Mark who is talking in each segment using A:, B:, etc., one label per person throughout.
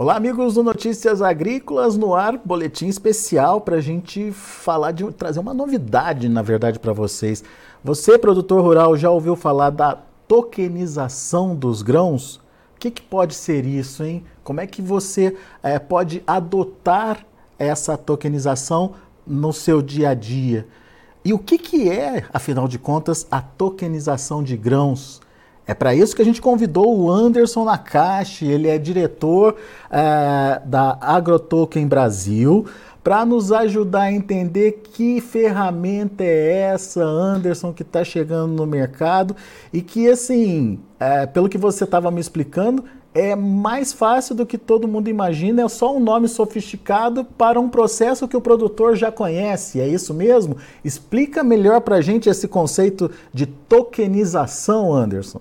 A: Olá, amigos do Notícias Agrícolas no ar, boletim especial para a gente falar de trazer uma novidade, na verdade, para vocês. Você, produtor rural, já ouviu falar da tokenização dos grãos? O que, que pode ser isso, hein? Como é que você é, pode adotar essa tokenização no seu dia a dia? E o que, que é, afinal de contas, a tokenização de grãos? É para isso que a gente convidou o Anderson Nakashi, ele é diretor é, da AgroToken Brasil, para nos ajudar a entender que ferramenta é essa, Anderson, que está chegando no mercado e que, assim, é, pelo que você estava me explicando, é mais fácil do que todo mundo imagina, é só um nome sofisticado para um processo que o produtor já conhece, é isso mesmo? Explica melhor para a gente esse conceito de tokenização, Anderson.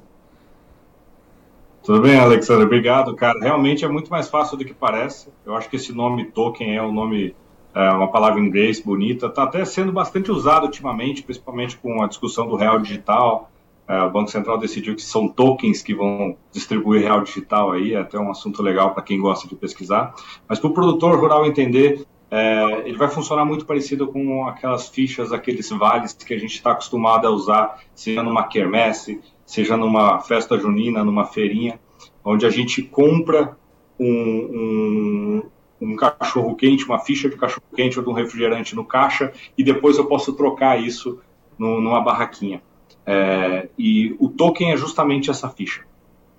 B: Tudo bem, Alexandre? Obrigado, cara. Realmente é muito mais fácil do que parece. Eu acho que esse nome token é um nome, é uma palavra em inglês bonita. Está até sendo bastante usado ultimamente, principalmente com a discussão do real digital. É, o Banco Central decidiu que são tokens que vão distribuir real digital aí. É até um assunto legal para quem gosta de pesquisar. Mas para o produtor rural entender, é, ele vai funcionar muito parecido com aquelas fichas, aqueles vales que a gente está acostumado a usar, seja numa quermesse, seja numa festa junina, numa feirinha, onde a gente compra um, um, um cachorro quente, uma ficha de cachorro quente ou de um refrigerante no caixa e depois eu posso trocar isso no, numa barraquinha. É, e o token é justamente essa ficha.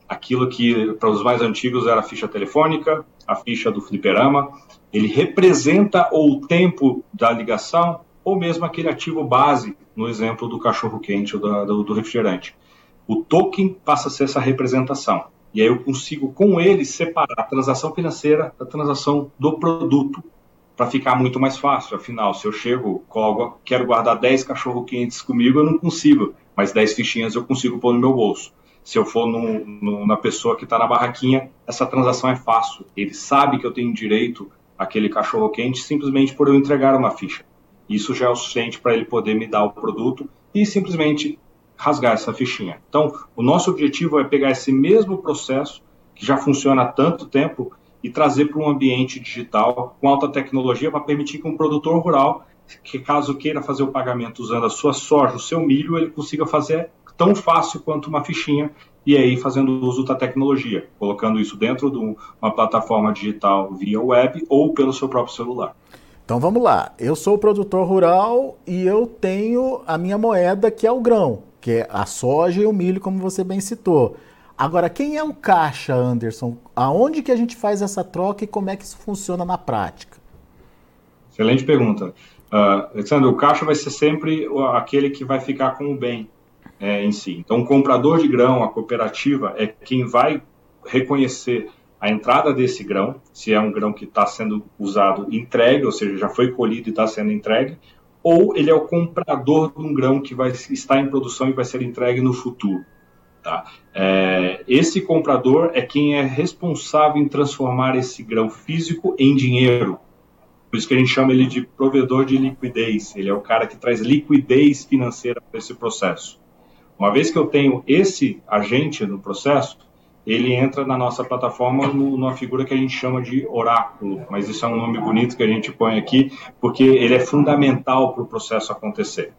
B: Aquilo que para os mais antigos era a ficha telefônica, a ficha do fliperama, ele representa o tempo da ligação ou mesmo aquele ativo base, no exemplo do cachorro quente ou do, do refrigerante. O token passa a ser essa representação. E aí eu consigo, com ele, separar a transação financeira da transação do produto, para ficar muito mais fácil. Afinal, se eu chego, coloco, quero guardar 10 cachorro-quentes comigo, eu não consigo, mas 10 fichinhas eu consigo pôr no meu bolso. Se eu for no, no, na pessoa que está na barraquinha, essa transação é fácil. Ele sabe que eu tenho direito àquele cachorro-quente simplesmente por eu entregar uma ficha. Isso já é o suficiente para ele poder me dar o produto e simplesmente rasgar essa fichinha. Então, o nosso objetivo é pegar esse mesmo processo, que já funciona há tanto tempo, e trazer para um ambiente digital com alta tecnologia para permitir que um produtor rural, que caso queira fazer o pagamento usando a sua soja, o seu milho, ele consiga fazer tão fácil quanto uma fichinha e aí fazendo uso da tecnologia, colocando isso dentro de uma plataforma digital via web ou pelo seu próprio celular.
A: Então vamos lá, eu sou produtor rural e eu tenho a minha moeda que é o grão que é a soja e o milho, como você bem citou. Agora, quem é o caixa, Anderson? Aonde que a gente faz essa troca e como é que isso funciona na prática?
B: Excelente pergunta. Uh, Alexandre, o caixa vai ser sempre aquele que vai ficar com o bem é, em si. Então, o comprador de grão, a cooperativa, é quem vai reconhecer a entrada desse grão, se é um grão que está sendo usado entregue, ou seja, já foi colhido e está sendo entregue, ou ele é o comprador de um grão que vai estar em produção e vai ser entregue no futuro. Tá? É, esse comprador é quem é responsável em transformar esse grão físico em dinheiro. Por isso que a gente chama ele de provedor de liquidez. Ele é o cara que traz liquidez financeira para esse processo. Uma vez que eu tenho esse agente no processo, ele entra na nossa plataforma no, numa figura que a gente chama de oráculo, mas isso é um nome bonito que a gente põe aqui, porque ele é fundamental para o processo acontecer.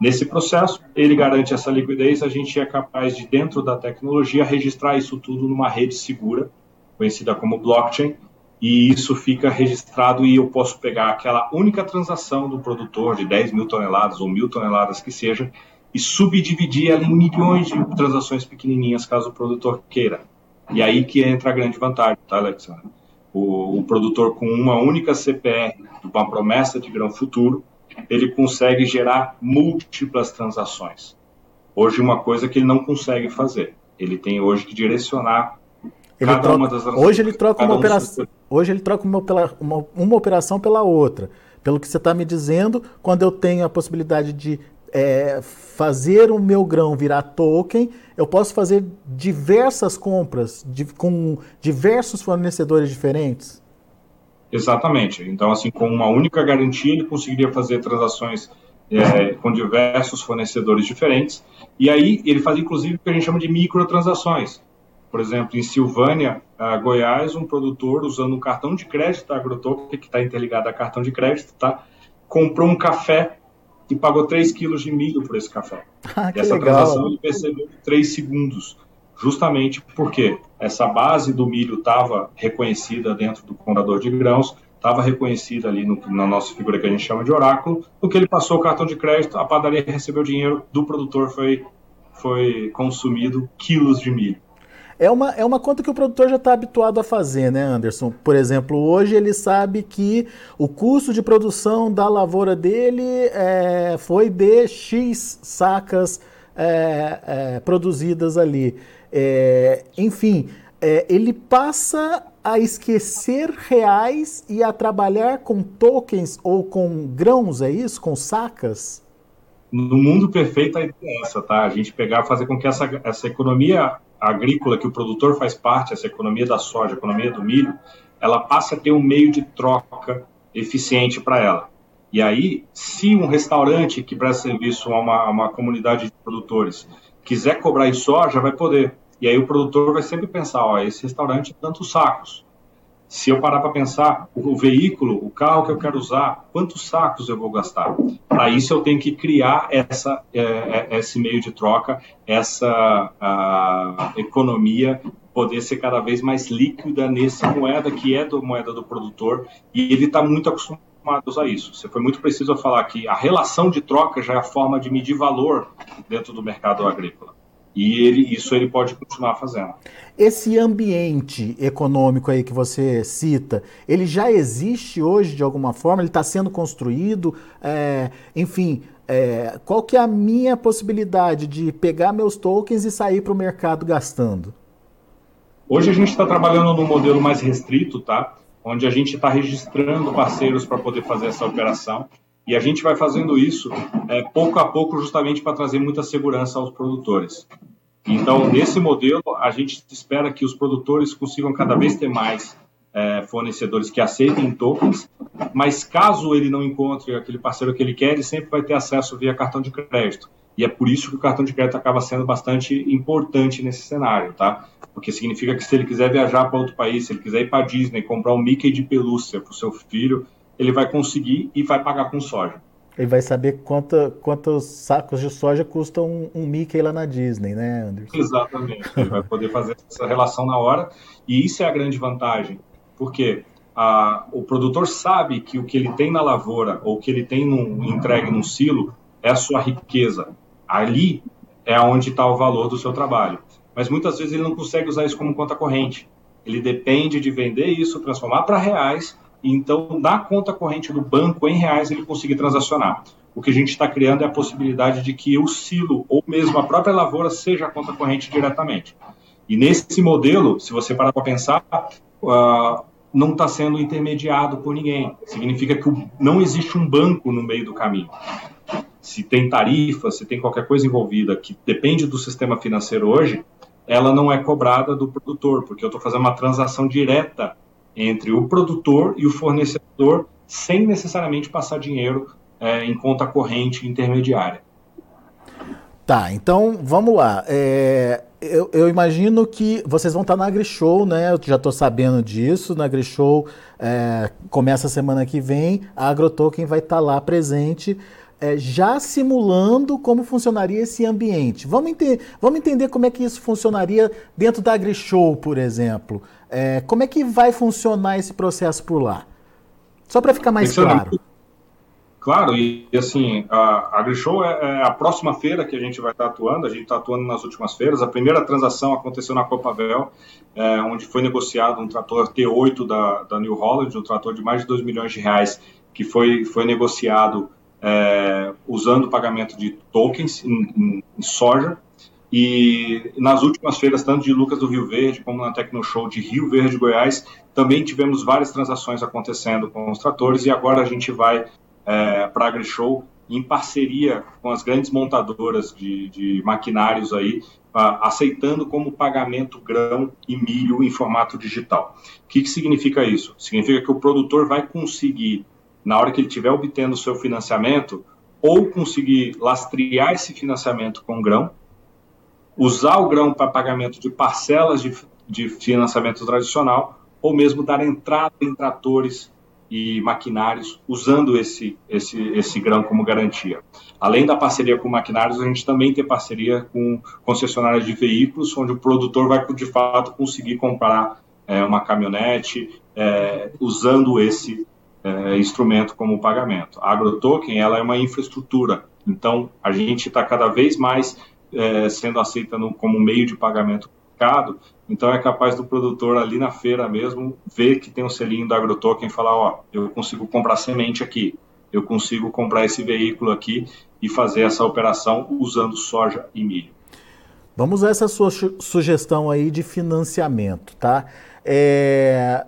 B: Nesse processo, ele garante essa liquidez, a gente é capaz de, dentro da tecnologia, registrar isso tudo numa rede segura, conhecida como blockchain, e isso fica registrado e eu posso pegar aquela única transação do produtor de 10 mil toneladas ou mil toneladas que seja e subdividir ela em milhões de transações pequenininhas, caso o produtor queira. E aí que entra a grande vantagem, tá, Alexandre? O, o produtor com uma única CPR, uma promessa de grão futuro, ele consegue gerar múltiplas transações. Hoje, uma coisa que ele não consegue fazer. Ele tem hoje que direcionar
A: ele cada troca, uma das transações. Hoje ele troca, uma, operação, hoje ele troca uma, uma, uma operação pela outra. Pelo que você está me dizendo, quando eu tenho a possibilidade de é, fazer o meu grão virar token, eu posso fazer diversas compras de, com diversos fornecedores diferentes?
B: Exatamente. Então, assim, com uma única garantia, ele conseguiria fazer transações é, com diversos fornecedores diferentes. E aí, ele faz, inclusive, o que a gente chama de microtransações. Por exemplo, em Silvânia, Goiás, um produtor usando um cartão de crédito da Agrotoken, que está interligado a cartão de crédito, tá? comprou um café e pagou 3 quilos de milho por esse café.
A: Ah,
B: e essa
A: legal.
B: transação ele percebeu em 3 segundos, justamente porque essa base do milho estava reconhecida dentro do comprador de grãos, estava reconhecida ali no, na nossa figura que a gente chama de oráculo, no que ele passou o cartão de crédito, a padaria recebeu dinheiro do produtor, foi, foi consumido quilos de milho.
A: É uma, é uma conta que o produtor já está habituado a fazer, né, Anderson? Por exemplo, hoje ele sabe que o custo de produção da lavoura dele é, foi de X sacas é, é, produzidas ali. É, enfim, é, ele passa a esquecer reais e a trabalhar com tokens ou com grãos, é isso? Com sacas?
B: No mundo perfeito a ideia é essa, tá? A gente pegar, fazer com que essa, essa economia agrícola que o produtor faz parte, essa economia da soja, economia do milho, ela passa a ter um meio de troca eficiente para ela. E aí, se um restaurante que presta serviço a uma, a uma comunidade de produtores quiser cobrar em soja, vai poder. E aí o produtor vai sempre pensar, ó, esse restaurante tem tantos sacos. Se eu parar para pensar, o, veículo, o carro que eu quero usar, quantos sacos eu vou gastar? Para isso eu tenho que criar essa, é, é, esse meio de troca, essa a, economia poder ser cada vez mais líquida nessa moeda que é da moeda do produtor e ele está muito acostumado a isso. Você foi muito preciso a falar que a relação de troca já é a forma de medir valor dentro do mercado agrícola. E ele, isso ele pode continuar fazendo.
A: Esse ambiente econômico aí que você cita, ele já existe hoje de alguma forma? Ele está sendo construído? É, enfim, é, qual que é a minha possibilidade de pegar meus tokens e sair para o mercado gastando?
B: Hoje a gente está trabalhando num modelo mais restrito, tá? Onde a gente está registrando parceiros para poder fazer essa operação. E a gente vai fazendo isso é, pouco a pouco, justamente para trazer muita segurança aos produtores. Então, nesse modelo, a gente espera que os produtores consigam cada vez ter mais é, fornecedores que aceitem tokens, mas caso ele não encontre aquele parceiro que ele quer, ele sempre vai ter acesso via cartão de crédito. E é por isso que o cartão de crédito acaba sendo bastante importante nesse cenário, tá? Porque significa que se ele quiser viajar para outro país, se ele quiser ir para Disney, comprar um Mickey de pelúcia para o seu filho, ele vai conseguir e vai pagar com soja.
A: Ele vai saber quanta, quantos sacos de soja custam um, um, Mickey lá na Disney, né, Anderson?
B: Exatamente. Ele vai poder fazer essa relação na hora. E isso é a grande vantagem. Porque a, o produtor sabe que o que ele tem na lavoura ou que ele tem no, entregue num silo é a sua riqueza. Ali é onde está o valor do seu trabalho. Mas muitas vezes ele não consegue usar isso como conta corrente. Ele depende de vender isso, transformar para reais então, na conta corrente do banco, em reais, ele conseguir transacionar. O que a gente está criando é a possibilidade de que o silo, ou mesmo a própria lavoura, seja a conta corrente diretamente. E nesse modelo, se você parar para pensar, uh, não está sendo intermediado por ninguém. Significa que não existe um banco no meio do caminho. Se tem tarifa, se tem qualquer coisa envolvida que depende do sistema financeiro hoje, ela não é cobrada do produtor, porque eu estou fazendo uma transação direta entre o produtor e o fornecedor, sem necessariamente passar dinheiro é, em conta corrente intermediária.
A: Tá, então vamos lá. É, eu, eu, imagino que vocês vão estar na AgriShow, né? Eu já estou sabendo disso. Na AgriShow é, começa semana que vem. A AgroToken vai estar lá presente, é, já simulando como funcionaria esse ambiente. Vamos, ente vamos entender como é que isso funcionaria dentro da AgriShow, por exemplo. É, como é que vai funcionar esse processo por lá? Só para ficar mais claro.
B: Claro, e, e assim, a AgriShow é, é, a próxima feira que a gente vai estar atuando, a gente está atuando nas últimas feiras. A primeira transação aconteceu na Copavel, é, onde foi negociado um trator T8 da, da New Holland, um trator de mais de 2 milhões de reais, que foi, foi negociado é, usando o pagamento de tokens em, em, em soja, e nas últimas feiras, tanto de Lucas do Rio Verde como na Tecno Show de Rio Verde, Goiás, também tivemos várias transações acontecendo com os tratores e agora a gente vai é, para a AgriShow em parceria com as grandes montadoras de, de maquinários aí, aceitando como pagamento grão e milho em formato digital. O que, que significa isso? Significa que o produtor vai conseguir, na hora que ele estiver obtendo o seu financiamento, ou conseguir lastrear esse financiamento com grão, usar o grão para pagamento de parcelas de, de financiamento tradicional ou mesmo dar entrada em tratores e maquinários usando esse, esse, esse grão como garantia. Além da parceria com maquinários, a gente também tem parceria com concessionárias de veículos, onde o produtor vai, de fato, conseguir comprar é, uma caminhonete é, usando esse é, instrumento como pagamento. A AgroToken ela é uma infraestrutura, então a gente está cada vez mais é, sendo aceita no, como meio de pagamento mercado, então é capaz do produtor ali na feira mesmo ver que tem um selinho da AgroToken e falar, ó, eu consigo comprar semente aqui, eu consigo comprar esse veículo aqui e fazer essa operação usando soja e milho.
A: Vamos a essa sua sugestão aí de financiamento, tá? É...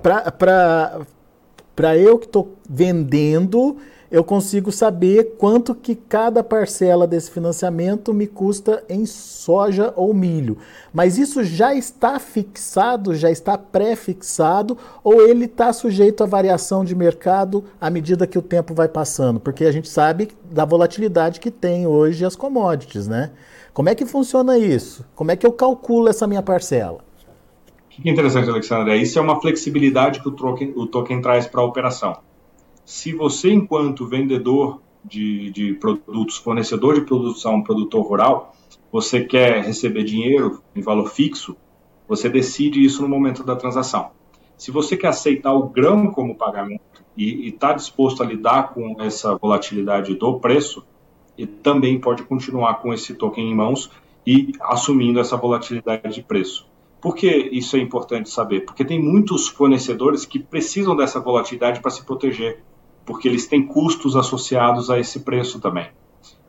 A: Para eu que estou vendendo eu consigo saber quanto que cada parcela desse financiamento me custa em soja ou milho. Mas isso já está fixado, já está pré-fixado, ou ele está sujeito à variação de mercado à medida que o tempo vai passando? Porque a gente sabe da volatilidade que tem hoje as commodities, né? Como é que funciona isso? Como é que eu calculo essa minha parcela?
B: Que é interessante, Alexandre, isso é uma flexibilidade que o token, o token traz para a operação se você, enquanto vendedor de, de produtos, fornecedor de produtos a um produtor rural, você quer receber dinheiro em valor fixo, você decide isso no momento da transação. Se você quer aceitar o grão como pagamento e está disposto a lidar com essa volatilidade do preço, e também pode continuar com esse token em mãos e assumindo essa volatilidade de preço. Por que isso é importante saber? Porque tem muitos fornecedores que precisam dessa volatilidade para se proteger porque eles têm custos associados a esse preço também.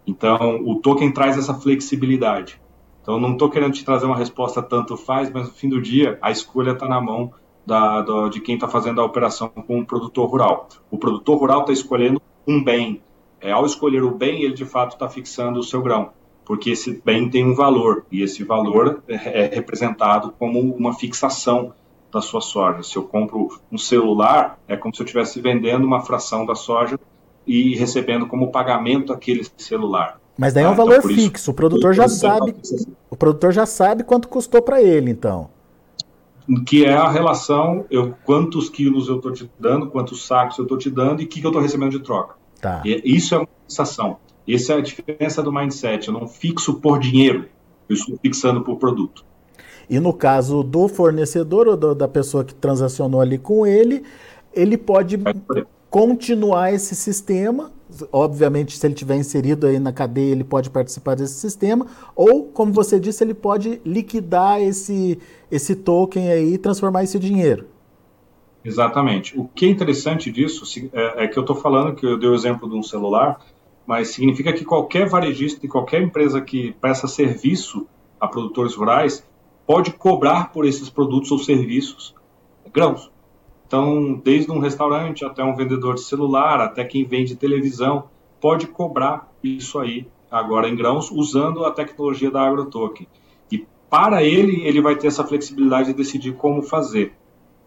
B: Então, o token traz essa flexibilidade. Então, não estou querendo te trazer uma resposta tanto faz, mas no fim do dia, a escolha está na mão da, da, de quem está fazendo a operação com o produtor rural. O produtor rural está escolhendo um bem. É, ao escolher o bem, ele de fato está fixando o seu grão, porque esse bem tem um valor, e esse valor é, é representado como uma fixação da sua soja. Se eu compro um celular, é como se eu estivesse vendendo uma fração da soja e recebendo como pagamento aquele celular.
A: Mas daí é um ah, valor então, fixo, isso, o produtor já sabe, o produtor já sabe quanto custou para ele, então.
B: Que é a relação, eu, quantos quilos eu estou te dando, quantos sacos eu estou te dando e o que, que eu estou recebendo de troca.
A: Tá.
B: E isso é uma fixação. Essa é a diferença do mindset. Eu não fixo por dinheiro, eu estou fixando por produto.
A: E no caso do fornecedor ou do, da pessoa que transacionou ali com ele, ele pode continuar esse sistema. Obviamente, se ele tiver inserido aí na cadeia, ele pode participar desse sistema. Ou, como você disse, ele pode liquidar esse, esse token aí e transformar esse dinheiro.
B: Exatamente. O que é interessante disso é, é que eu estou falando, que eu dei o exemplo de um celular, mas significa que qualquer varejista e qualquer empresa que presta serviço a produtores rurais pode cobrar por esses produtos ou serviços grãos. Então, desde um restaurante até um vendedor de celular, até quem vende televisão, pode cobrar isso aí agora em grãos usando a tecnologia da AgroToken. E para ele, ele vai ter essa flexibilidade de decidir como fazer.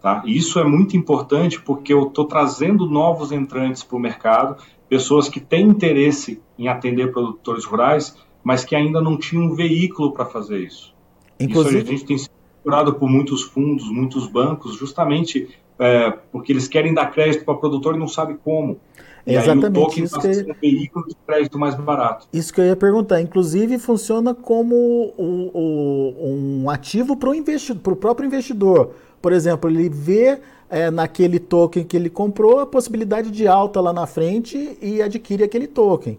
B: Tá? Isso é muito importante porque eu estou trazendo novos entrantes para o mercado, pessoas que têm interesse em atender produtores rurais, mas que ainda não tinham um veículo para fazer isso. Inclusive... Isso a gente tem sido procurado por muitos fundos, muitos bancos, justamente é, porque eles querem dar crédito para o produtor e não sabe como.
A: E Exatamente. O isso que
B: um veículo de crédito mais barato.
A: Isso que eu ia perguntar. Inclusive, funciona como um, um, um ativo para o próprio investidor. Por exemplo, ele vê é, naquele token que ele comprou a possibilidade de alta lá na frente e adquire aquele token.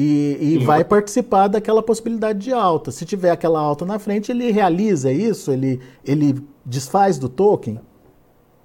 A: E, e vai participar daquela possibilidade de alta. Se tiver aquela alta na frente, ele realiza isso? Ele, ele desfaz do token?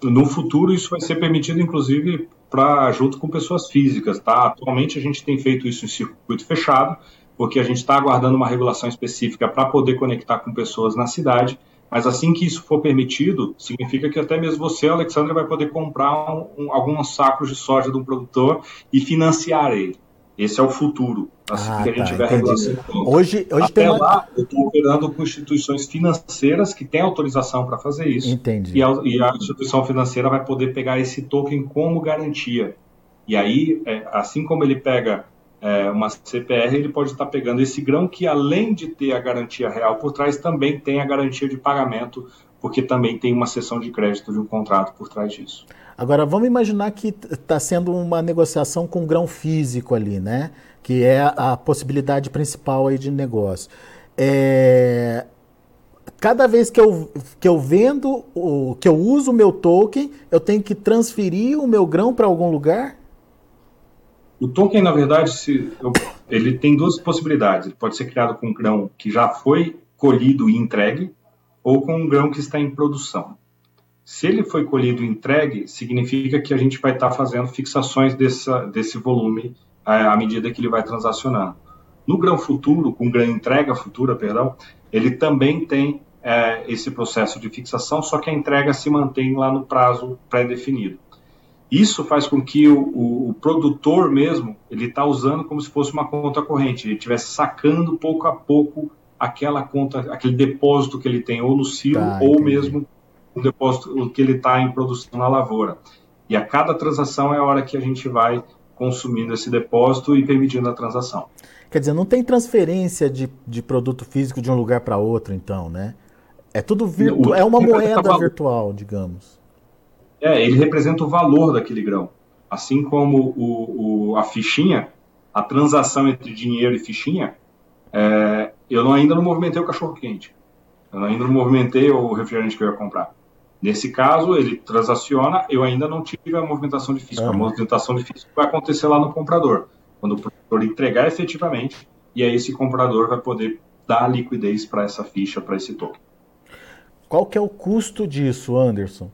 B: No futuro, isso vai ser permitido, inclusive, para junto com pessoas físicas. Tá? Atualmente, a gente tem feito isso em circuito fechado, porque a gente está aguardando uma regulação específica para poder conectar com pessoas na cidade. Mas assim que isso for permitido, significa que até mesmo você, Alexandre, vai poder comprar um, um, alguns sacos de soja de um produtor e financiar ele. Esse é o futuro. Assim ah, que a gente tá, tiver regulação.
A: Hoje, hoje
B: Até tem lá, eu estou operando com instituições financeiras que têm autorização para fazer isso.
A: Entendi.
B: E a, e a, instituição financeira vai poder pegar esse token como garantia. E aí, é, assim como ele pega é, uma CPR, ele pode estar pegando esse grão que, além de ter a garantia real por trás, também tem a garantia de pagamento, porque também tem uma sessão de crédito de um contrato por trás disso.
A: Agora, vamos imaginar que está sendo uma negociação com grão físico ali, né? Que é a possibilidade principal aí de negócio. É... Cada vez que eu, que eu vendo, o, que eu uso o meu token, eu tenho que transferir o meu grão para algum lugar?
B: O token, na verdade, se, ele tem duas possibilidades. Ele pode ser criado com grão que já foi colhido e entregue, ou com um grão que está em produção. Se ele foi colhido e entregue, significa que a gente vai estar fazendo fixações dessa, desse volume à medida que ele vai transacionando. No grão futuro, com grão entrega futura, perdão, ele também tem é, esse processo de fixação, só que a entrega se mantém lá no prazo pré-definido. Isso faz com que o, o, o produtor mesmo ele está usando como se fosse uma conta corrente, ele estivesse sacando pouco a pouco aquela conta, aquele depósito que ele tem ou no silo tá, ou entendi. mesmo o depósito que ele está em produção na lavoura. E a cada transação é a hora que a gente vai consumindo esse depósito e permitindo a transação.
A: Quer dizer, não tem transferência de, de produto físico de um lugar para outro, então, né? É tudo virtual, é uma moeda virtual, digamos.
B: É, ele representa o valor daquele grão. Assim como o, o a fichinha, a transação entre dinheiro e fichinha, é, eu não, ainda não movimentei o cachorro-quente. Eu ainda não movimentei o refrigerante que eu ia comprar. Nesse caso, ele transaciona, eu ainda não tive a movimentação de físico. A movimentação de físico vai acontecer lá no comprador, quando o produtor entregar efetivamente, e aí esse comprador vai poder dar liquidez para essa ficha, para esse token.
A: Qual que é o custo disso, Anderson?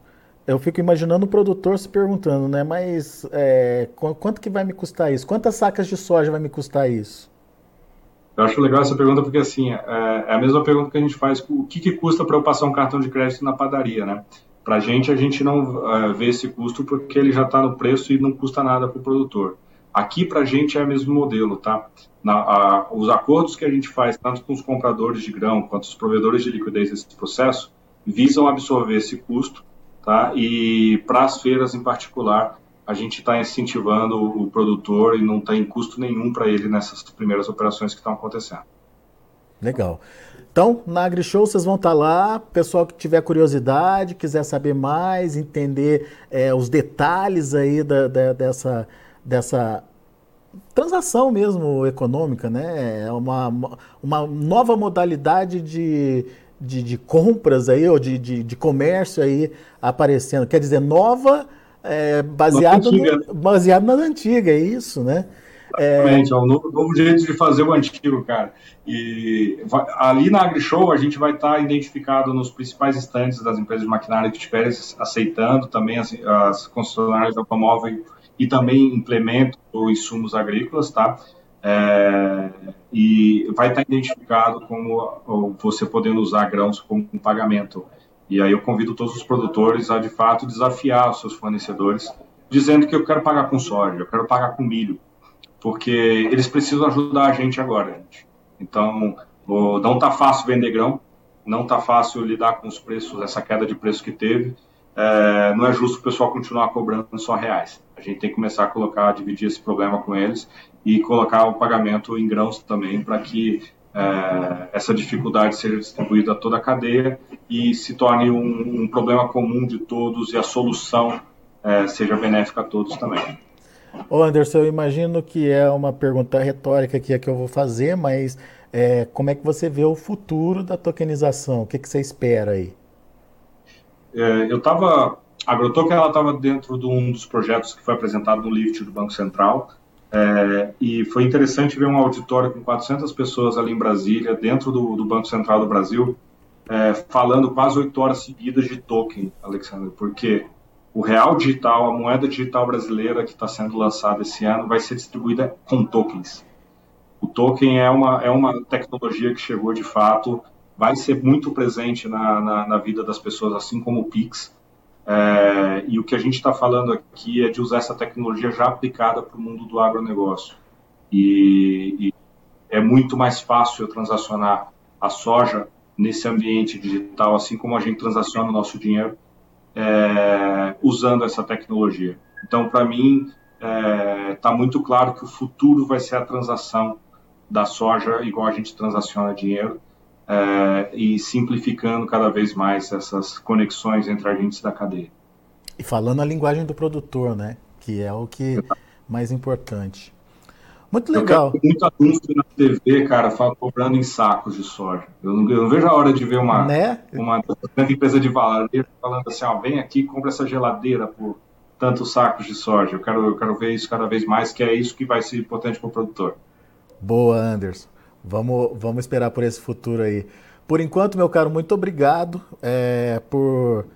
A: eu fico imaginando o produtor se perguntando, né? Mas é, quanto que vai me custar isso? Quantas sacas de soja vai me custar isso?
B: Eu acho legal essa pergunta porque assim é, é a mesma pergunta que a gente faz: o que, que custa para eu passar um cartão de crédito na padaria, né? Para a gente, a gente não é, vê esse custo porque ele já está no preço e não custa nada para o produtor. Aqui, para a gente, é o mesmo modelo, tá? Na, a, os acordos que a gente faz, tanto com os compradores de grão quanto os provedores de liquidez desse processo, visam absorver esse custo Tá? E para as feiras em particular, a gente está incentivando o produtor e não tem custo nenhum para ele nessas primeiras operações que estão acontecendo.
A: Legal. Então, na AgriShow vocês vão estar tá lá, pessoal que tiver curiosidade, quiser saber mais, entender é, os detalhes aí da, da, dessa, dessa transação mesmo econômica, né? É uma, uma nova modalidade de, de, de compras aí, ou de, de, de, comércio aí aparecendo. Quer dizer, nova, é, baseado, no, baseado na antiga, é isso, né?
B: Exatamente, é, é um novo, novo, jeito de fazer o antigo, cara. E vai, ali na AgriShow a gente vai estar tá identificado nos principais estandes das empresas de maquinária que estiverem aceitando, também as, as concessionárias de automóvel e também implementos ou insumos agrícolas, tá? É, e vai estar identificado como você podendo usar grãos como pagamento. E aí eu convido todos os produtores a, de fato, desafiar os seus fornecedores, dizendo que eu quero pagar com soja, eu quero pagar com milho, porque eles precisam ajudar a gente agora, gente. Então, não está fácil vender grão, não está fácil lidar com os preços, essa queda de preço que teve. É, não é justo o pessoal continuar cobrando só reais. A gente tem que começar a colocar, a dividir esse problema com eles e colocar o pagamento em grãos também para que é, essa dificuldade seja distribuída a toda a cadeia e se torne um, um problema comum de todos e a solução é, seja benéfica a todos também.
A: Ô Anderson, eu imagino que é uma pergunta retórica que é que eu vou fazer, mas é, como é que você vê o futuro da tokenização? O que, que você espera aí?
B: É, eu estava. A AgroToken estava dentro de um dos projetos que foi apresentado no Lift do Banco Central, é, e foi interessante ver um auditório com 400 pessoas ali em Brasília, dentro do, do Banco Central do Brasil, é, falando quase oito horas seguidas de token, Alexandre, porque o real digital, a moeda digital brasileira que está sendo lançada esse ano, vai ser distribuída com tokens. O token é uma, é uma tecnologia que chegou de fato, vai ser muito presente na, na, na vida das pessoas, assim como o Pix. É, e o que a gente está falando aqui é de usar essa tecnologia já aplicada para o mundo do agronegócio. E, e, é muito mais fácil eu transacionar a soja nesse ambiente digital, assim como a gente transaciona o nosso dinheiro, é, usando essa tecnologia. Então, para mim, está é, muito claro que o futuro vai ser a transação da soja, igual a gente transaciona dinheiro, é, e simplificando cada vez mais essas conexões entre agentes da cadeia.
A: E falando a linguagem do produtor, né? Que é o que mais importante. Muito legal.
B: Eu muito anúncio na TV, cara, cobrando em sacos de soja. Eu não, eu não, vejo a hora de ver uma, né? uma grande empresa de varejo falando assim, ó, vem aqui, compra essa geladeira por tantos sacos de soja. Eu quero, eu quero ver isso cada vez mais, que é isso que vai ser importante para o produtor.
A: Boa, Anderson. Vamos, vamos esperar por esse futuro aí. Por enquanto, meu caro, muito obrigado é, por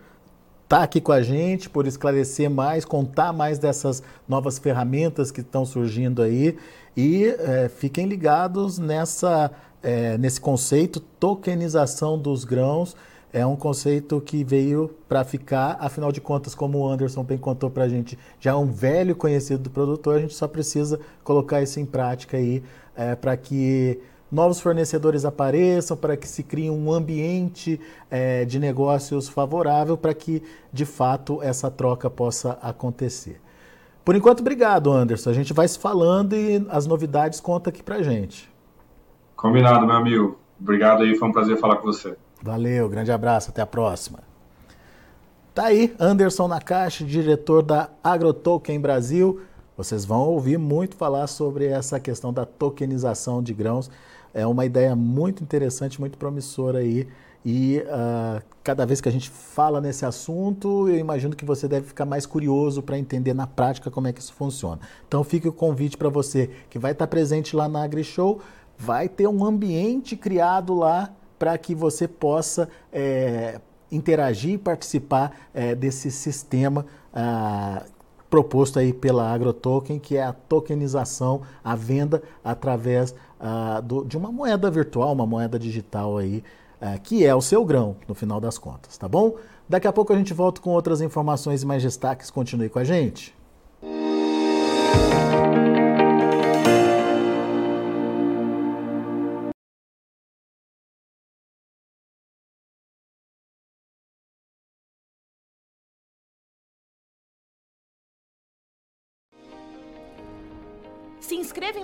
A: estar tá aqui com a gente, por esclarecer mais, contar mais dessas novas ferramentas que estão surgindo aí. E é, fiquem ligados nessa, é, nesse conceito tokenização dos grãos. É um conceito que veio para ficar, afinal de contas, como o Anderson bem contou para a gente, já é um velho conhecido do produtor, a gente só precisa colocar isso em prática aí é, para que novos fornecedores apareçam, para que se crie um ambiente é, de negócios favorável para que, de fato, essa troca possa acontecer. Por enquanto, obrigado, Anderson. A gente vai se falando e as novidades conta aqui pra gente.
B: Combinado, meu amigo. Obrigado aí, foi um prazer falar com você.
A: Valeu, grande abraço, até a próxima. Tá aí, Anderson Nakashi, diretor da AgroToken Brasil. Vocês vão ouvir muito falar sobre essa questão da tokenização de grãos. É uma ideia muito interessante, muito promissora aí e uh, cada vez que a gente fala nesse assunto, eu imagino que você deve ficar mais curioso para entender na prática como é que isso funciona. Então fica o convite para você que vai estar tá presente lá na AgriShow, vai ter um ambiente criado lá para que você possa é, interagir e participar é, desse sistema uh, proposto aí pela AgroToken, que é a tokenização, a venda através uh, do, de uma moeda virtual, uma moeda digital aí, é, que é o seu grão, no final das contas, tá bom? Daqui a pouco a gente volta com outras informações e mais destaques. Continue com a gente.